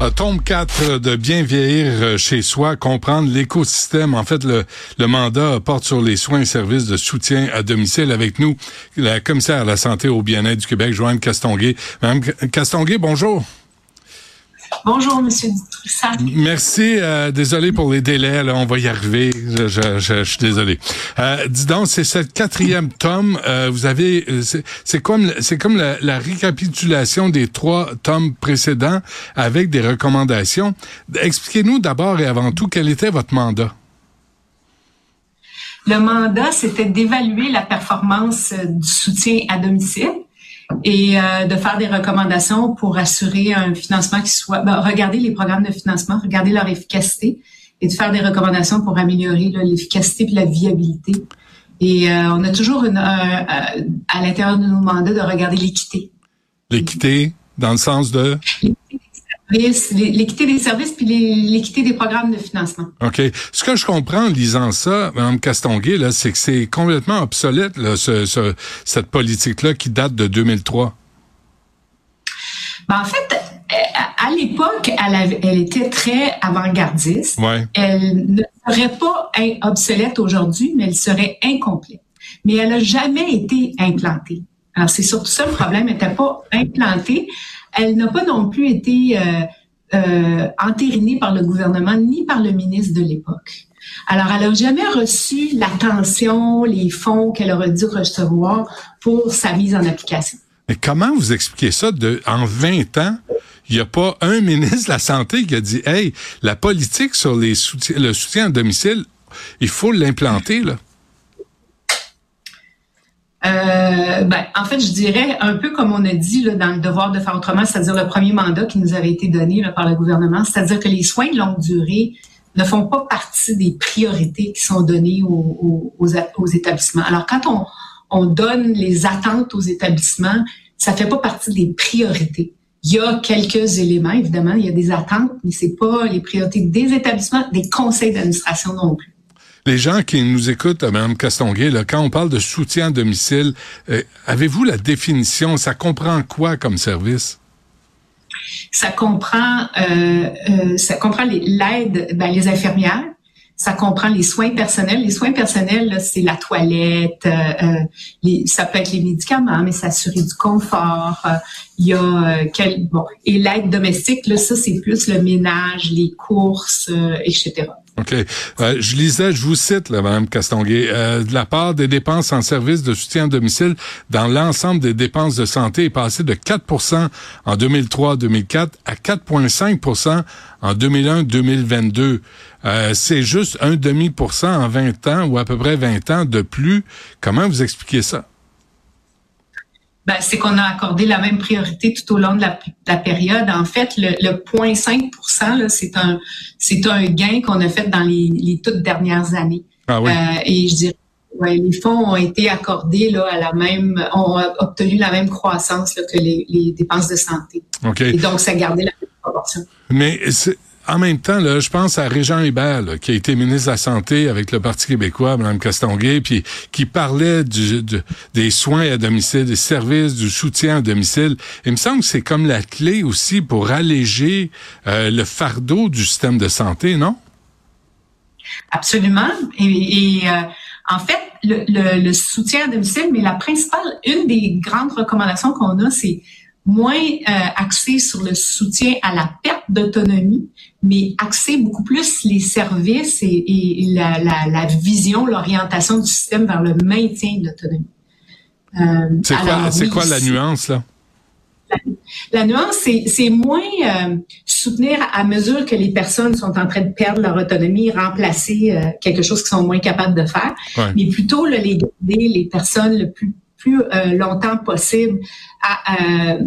Euh, tome 4 de bien vieillir euh, chez soi, comprendre l'écosystème. En fait, le, mandat porte sur les soins et services de soutien à domicile. Avec nous, la commissaire à la santé au bien-être du Québec, Joanne Castonguay. Madame Castonguay, bonjour. Bonjour, Monsieur Dutrisac. Merci. Euh, désolé pour les délais. Là, on va y arriver. Je, je, je, suis désolé. Euh, dis donc, c'est cette quatrième tome. Euh, vous avez, euh, c'est comme, c'est comme la, la, récapitulation des trois tomes précédents avec des recommandations. Expliquez-nous d'abord et avant tout quel était votre mandat? Le mandat, c'était d'évaluer la performance du soutien à domicile et euh, de faire des recommandations pour assurer un financement qui soit, ben, regarder les programmes de financement, regarder leur efficacité et de faire des recommandations pour améliorer l'efficacité et la viabilité. Et euh, on a toujours une, à l'intérieur de nos mandats de regarder l'équité. L'équité dans le sens de? L'équité des services puis l'équité des programmes de financement. OK. Ce que je comprends en lisant ça, Mme Castonguay, là, c'est que c'est complètement obsolète, là, ce, ce, cette politique-là qui date de 2003. Ben, en fait, à l'époque, elle, elle, était très avant-gardiste. Ouais. Elle ne serait pas obsolète aujourd'hui, mais elle serait incomplète. Mais elle n'a jamais été implantée. Alors, c'est surtout ça le problème, elle n'était pas implantée elle n'a pas non plus été euh, euh, entérinée par le gouvernement ni par le ministre de l'époque. Alors, elle n'a jamais reçu l'attention, les fonds qu'elle aurait dû recevoir pour sa mise en application. Mais comment vous expliquez ça de, en 20 ans? Il n'y a pas un ministre de la Santé qui a dit, hey, la politique sur le soutien à domicile, il faut l'implanter. Euh, ben, en fait, je dirais un peu comme on a dit là, dans le devoir de faire autrement, c'est-à-dire le premier mandat qui nous avait été donné là, par le gouvernement, c'est-à-dire que les soins de longue durée ne font pas partie des priorités qui sont données aux, aux, aux établissements. Alors, quand on, on, donne les attentes aux établissements, ça fait pas partie des priorités. Il y a quelques éléments, évidemment, il y a des attentes, mais c'est pas les priorités des établissements, des conseils d'administration non plus les gens qui nous écoutent, Mme Castonguay, là, quand on parle de soutien à domicile, euh, avez-vous la définition? Ça comprend quoi comme service? Ça comprend, euh, euh, ça comprend l'aide, ben, les infirmières, ça comprend les soins personnels. Les soins personnels, c'est la toilette, les, ça peut être les médicaments, mais s'assurer du confort. il y a quel, bon et l'aide domestique, là, ça c'est plus le ménage, les courses, etc. OK. Euh, je lisais, je vous cite, là, Mme Castonguay, euh, de la part des dépenses en services de soutien à domicile dans l'ensemble des dépenses de santé est passé de 4% en 2003-2004 à 4,5% en 2001-2022. Euh, c'est juste un demi pour cent en 20 ans ou à peu près 20 ans de plus. Comment vous expliquez ça? Ben, c'est qu'on a accordé la même priorité tout au long de la, la période. En fait, le, le 0,5% c'est un, c'est un gain qu'on a fait dans les, les toutes dernières années. Ah oui. euh, et je dirais, ouais, les fonds ont été accordés là, à la même, ont obtenu la même croissance là, que les, les dépenses de santé. Okay. Et donc, ça a gardé la même proportion. Mais en même temps, là, je pense à Régent Hébert, qui a été ministre de la Santé avec le Parti québécois, Mme Castonguay, puis qui parlait du, des soins à domicile, des services, du soutien à domicile. Il me semble que c'est comme la clé aussi pour alléger euh, le fardeau du système de santé, non? Absolument. Et, et euh, en fait, le, le, le, soutien à domicile, mais la principale, une des grandes recommandations qu'on a, c'est moins euh, axé sur le soutien à la perte d'autonomie, mais axé beaucoup plus les services et, et la, la, la, vision, l'orientation du système vers le maintien de l'autonomie. Euh, c'est quoi, oui, quoi la nuance là? La, la nuance, c'est moins euh, soutenir à mesure que les personnes sont en train de perdre leur autonomie, remplacer euh, quelque chose qu'ils sont moins capables de faire, ouais. mais plutôt là, les garder les personnes le plus plus euh, longtemps possible à, euh,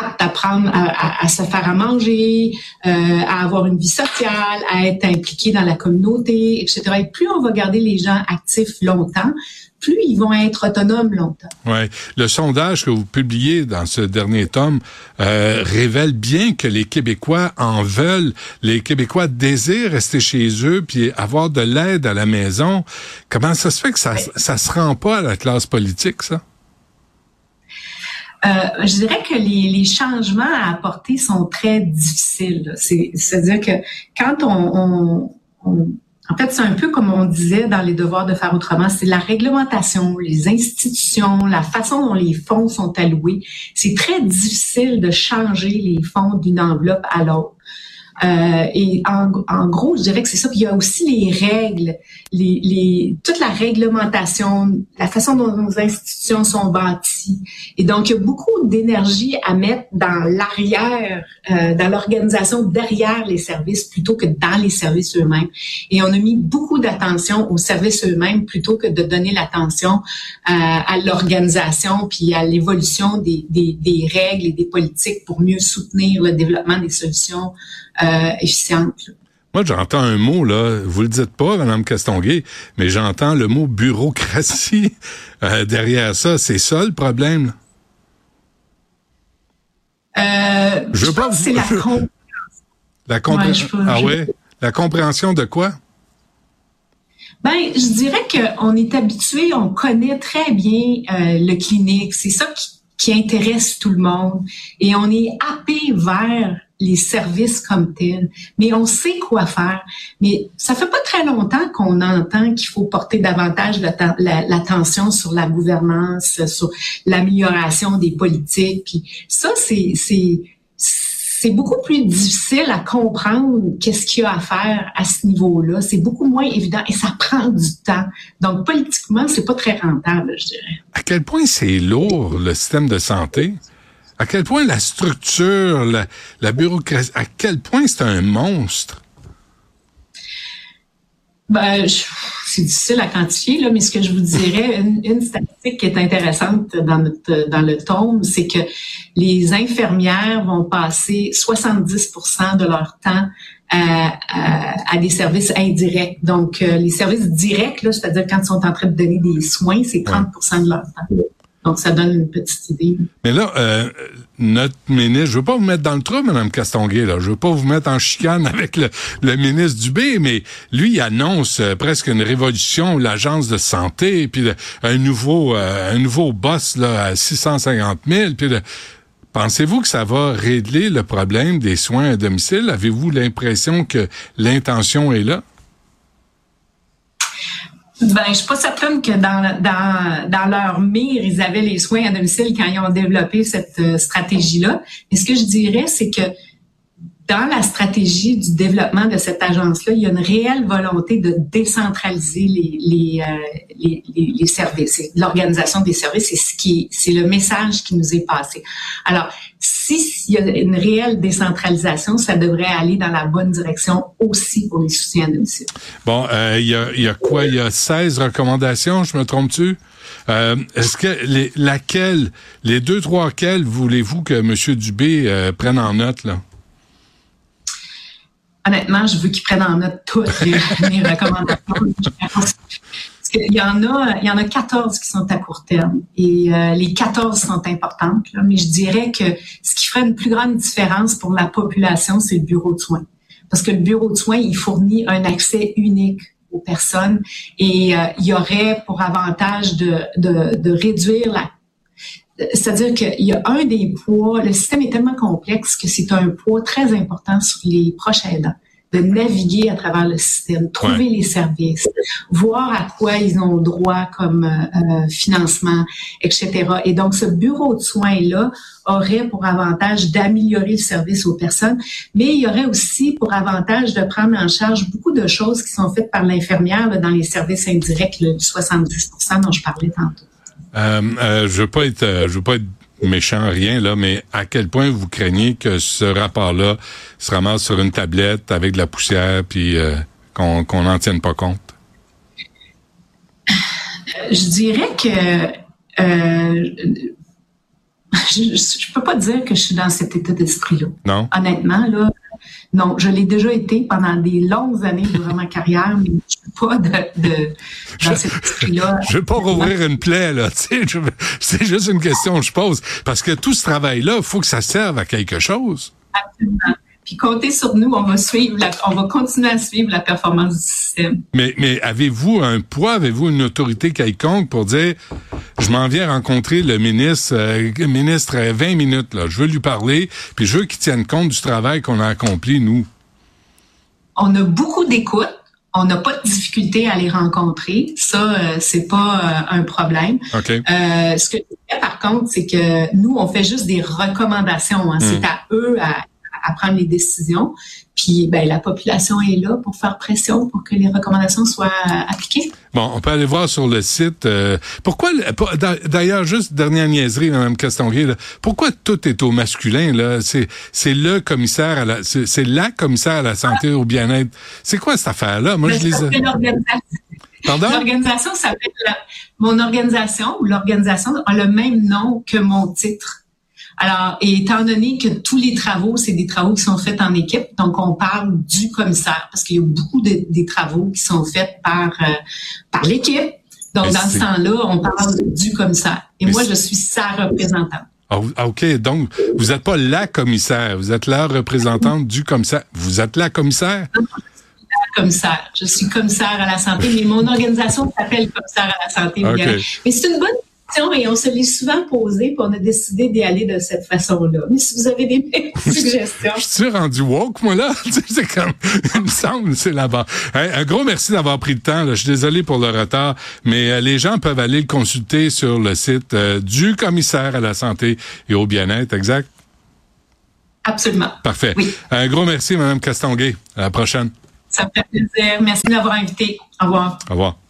apte à prendre, à, à, à, se faire à manger, euh, à avoir une vie sociale, à être impliqué dans la communauté, etc. Et plus on va garder les gens actifs longtemps, plus ils vont être autonomes longtemps. Ouais, le sondage que vous publiez dans ce dernier tome euh, révèle bien que les Québécois en veulent. Les Québécois désirent rester chez eux puis avoir de l'aide à la maison. Comment ça se fait que ça ouais. ça se rend pas à la classe politique ça? Euh, je dirais que les, les, changements à apporter sont très difficiles. C'est-à-dire que quand on, on, en fait, c'est un peu comme on disait dans les devoirs de faire autrement, c'est la réglementation, les institutions, la façon dont les fonds sont alloués. C'est très difficile de changer les fonds d'une enveloppe à l'autre. Euh, et en, en, gros, je dirais que c'est ça. Puis il y a aussi les règles, les, les, toute la réglementation, la façon dont nos institutions sont bâties. Et donc, il y a beaucoup d'énergie à mettre dans l'arrière, euh, dans l'organisation derrière les services plutôt que dans les services eux-mêmes. Et on a mis beaucoup d'attention aux services eux-mêmes plutôt que de donner l'attention euh, à l'organisation puis à l'évolution des, des, des règles et des politiques pour mieux soutenir le développement des solutions efficiente. Moi, j'entends un mot, là, vous le dites pas, Mme Castonguay, mais j'entends le mot bureaucratie euh, derrière ça. C'est ça le problème? Euh, je, veux pas c'est la compréhension. La compréhension. ah ouais? La compréhension de quoi? Ben, je dirais qu'on est habitué, on connaît très bien euh, le clinique. C'est ça qui, qui intéresse tout le monde. Et on est happé vers les services comme tels, mais on sait quoi faire. Mais ça fait pas très longtemps qu'on entend qu'il faut porter davantage l'attention sur la gouvernance, sur l'amélioration des politiques. Puis ça, c'est c'est beaucoup plus difficile à comprendre qu'est-ce qu'il y a à faire à ce niveau-là. C'est beaucoup moins évident et ça prend du temps. Donc politiquement, c'est pas très rentable, je dirais. À quel point c'est lourd le système de santé? À quel point la structure, la, bureaucratie, à quel point c'est un monstre? Ben, c'est difficile à quantifier, là, mais ce que je vous dirais, une, statistique qui est intéressante dans, notre, dans le tome, c'est que les infirmières vont passer 70% de leur temps à, à, des services indirects. Donc, euh, les services directs, c'est-à-dire quand ils sont en train de donner des soins, c'est 30% de leur temps. Donc, ça donne une petite idée. Mais là, euh, notre ministre, je veux pas vous mettre dans le trou, Mme Castonguay, là. Je veux pas vous mettre en chicane avec le, le ministre Dubé, mais lui, il annonce euh, presque une révolution, l'agence de santé, puis un nouveau, euh, un nouveau boss, là, à 650 000, puis Pensez-vous que ça va régler le problème des soins à domicile? Avez-vous l'impression que l'intention est là? Ben, je suis pas certaine que dans, dans, dans leur mire, ils avaient les soins à domicile quand ils ont développé cette euh, stratégie-là. Mais ce que je dirais, c'est que dans la stratégie du développement de cette agence-là, il y a une réelle volonté de décentraliser les, les, euh, les, les, services, l'organisation des services. C'est ce qui, c'est le message qui nous est passé. Alors, s'il y a une réelle décentralisation, ça devrait aller dans la bonne direction aussi pour les soutiens à domicile. Bon, euh, il y, a, y a quoi? Il y a 16 recommandations, je me trompe-tu? Euh, Est-ce que les, laquelle, les deux, trois quelles voulez-vous que M. Dubé euh, prenne en note, là? Honnêtement, je veux qu'ils prennent en note toutes les, recommandations. il y en a, il y en a 14 qui sont à court terme et euh, les 14 sont importantes. mais je dirais que ce qui ferait une plus grande différence pour la population, c'est le bureau de soins. Parce que le bureau de soins, il fournit un accès unique aux personnes et euh, il y aurait pour avantage de, de, de réduire la c'est-à-dire qu'il y a un des poids, le système est tellement complexe que c'est un poids très important sur les proches aidants de naviguer à travers le système, trouver les services, voir à quoi ils ont droit comme euh, euh, financement, etc. Et donc, ce bureau de soins-là aurait pour avantage d'améliorer le service aux personnes, mais il y aurait aussi pour avantage de prendre en charge beaucoup de choses qui sont faites par l'infirmière dans les services indirects, le 70% dont je parlais tantôt. Euh, euh, je veux pas être, je veux pas être méchant, rien là, mais à quel point vous craignez que ce rapport-là se ramasse sur une tablette avec de la poussière puis euh, qu'on n'en tienne pas compte? Je dirais que euh, je, je, peux pas dire que je suis dans cet état d'esprit-là. Non? Honnêtement, là, non, je l'ai déjà été pendant des longues années durant ma carrière, mais je pas de, de dans cet esprit-là. Je veux pas rouvrir une plaie, là. C'est juste une question que je pose. Parce que tout ce travail-là, il faut que ça serve à quelque chose. Absolument. Puis comptez sur nous, on va suivre, on va continuer à suivre la performance du système. Mais, mais avez-vous un poids, avez-vous une autorité quelconque pour dire, je m'en viens rencontrer le ministre, euh, ministre 20 minutes, là, je veux lui parler, puis je veux qu'il tienne compte du travail qu'on a accompli, nous. On a beaucoup d'écoute on n'a pas de difficulté à les rencontrer. Ça, euh, c'est pas euh, un problème. Euh, ce que je dirais, par contre, c'est que nous, on fait juste des recommandations. Hein. C'est hmm. à eux à, à, prendre les décisions. Puis ben, la population est là pour faire pression pour que les recommandations soient appliquées. Bon, on peut aller voir sur le site. Euh, pourquoi, d'ailleurs, juste dernière niaiserie, Mme Castonguay, pourquoi tout est au masculin là? C'est le commissaire à la c'est la commissaire à la santé au bien-être. C'est quoi cette affaire-là? Moi, je les. Pardon? L'organisation s'appelle mon organisation ou l'organisation a le même nom que mon titre. Alors, et étant donné que tous les travaux, c'est des travaux qui sont faits en équipe, donc on parle du commissaire parce qu'il y a beaucoup de, des travaux qui sont faits par euh, par l'équipe. Donc, dans ce temps-là, on parle du commissaire. Et moi, je suis sa représentante. Ah, ah, OK, donc vous n'êtes pas la commissaire, vous êtes la représentante du commissaire. Vous êtes la commissaire? La commissaire. Je suis commissaire à la santé, mais mon organisation s'appelle commissaire à la santé. Mais c'est une bonne et on se l'est souvent posé, puis on a décidé d'y aller de cette façon-là. Mais si vous avez des suggestions. Je suis rendu woke, moi, là? c'est comme, il me semble, c'est là-bas. un gros merci d'avoir pris le temps. Je suis désolé pour le retard, mais euh, les gens peuvent aller le consulter sur le site euh, du commissaire à la santé et au bien-être, exact? Absolument. Parfait. Un gros merci, Mme Castonguay. À la prochaine. Ça me fait plaisir. Merci de m'avoir invité. Au revoir. Au revoir.